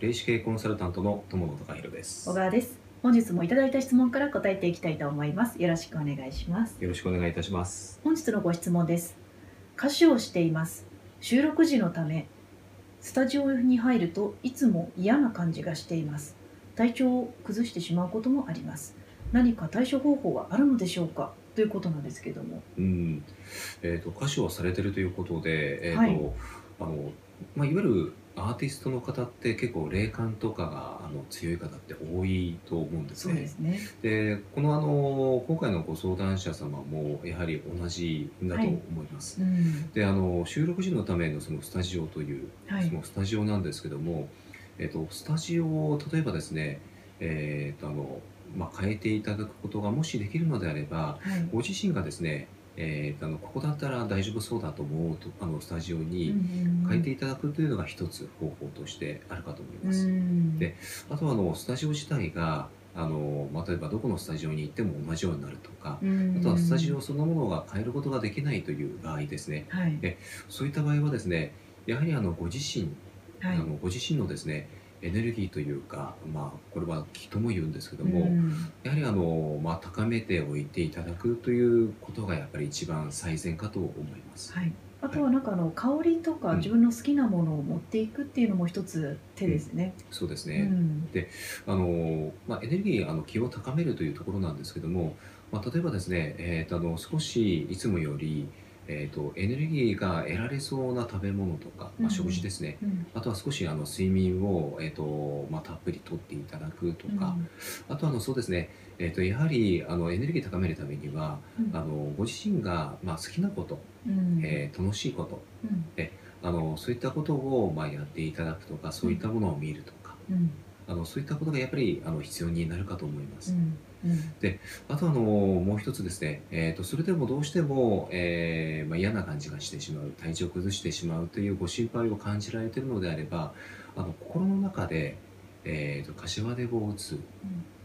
霊視系コンサルタントの友野孝弘です。小川です。本日もいただいた質問から答えていきたいと思います。よろしくお願いします。よろしくお願いいたします。本日のご質問です。歌手をしています。収録時のためスタジオに入るといつも嫌な感じがしています。体調を崩してしまうこともあります。何か対処方法はあるのでしょうか？ということなんですけども。うん。えーと、歌手をされてるということで、えーと、はい。あのまあ、いわゆるアーティストの方って結構霊感とかがあの強い方って多いと思うんですね。ですね。でこのあの今回のご相談者様もやはり同じだと思います。うん。であの収録時のためのそのスタジオという、はい。そのスタジオなんですけども、えっとスタジオを例えばですね、えっとあのまあ、変えていただくことがもしできるのであればはい。ご自身がですね、えっとあのここだったら大丈夫そうだと思うとあのスタジオうにん変えていただくというのが一つ方法としてあるかと思います。うんであとはあのスタジオ自体があの、まあ、例えばどこのスタジオに行っても同じようになるとか、うんあとはスタジオそのものが変えることができないという場合ですね。はい。そういった場合はですねやはりあのご自身、はい。あのご自身のですねエネルギーというか、まあ、これは気とも言うんですけども、うん。やはりあの、まあ、高めておいていただくということがやっぱり一番最善かと思います。はい、あとはなんかあの香りとかうん。自分の好きなものを持っていくっていうのも一つ手ですね。うそうですね、ん。あのまあ、エネルギーあの気を高めるというところなんですけども、まあ、例えばですね、えーとあの少しいつもより、えー、とエネルギーが得られそうな食べ物とか、まあ、うん食事ですね、うん。あとは少しあの睡眠を、えーとまあ、たっぷりとっていただくとか、あとはあのそうですね、えー、とやはりあのエネルギー高めるためにはうん。あのご自身が、まあ、好きなこと、うん。えー楽しいことうん。あのそういったことを、まあ、やっていただくとかそういったものを見るとか、うん。あのそういったことがやっぱりあの必要になるかと思います。うん。うんあとあのもう一つですね、えー、とそれでもどうしても、えーまあ、嫌な感じがしてしまう体調を崩してしまうというご心配を感じられているのであればあの心の中で、えー、と柏手を打つ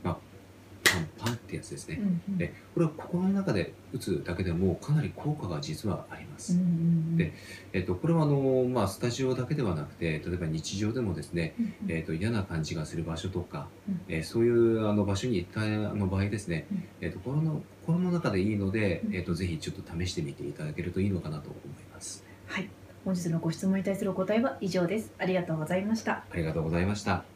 パンパンってやつですね、うんでこれは心の中で打つだけでもかなり効果が実はあります。うんうんでえー、とこれはあの、まあ、スタジオだけではなくて例えば日常でもですね、うんえー、と嫌な感じがする場所とか、うんえーそういうあの場所に行ったあの場合ですね、うんえー、と心の心の中でいいので、うんえー、とぜひちょっと試してみていただけるといいのかなと思います。はい本日のご質問に対するお答えは以上です。ありがとうございました。ありがとうございました。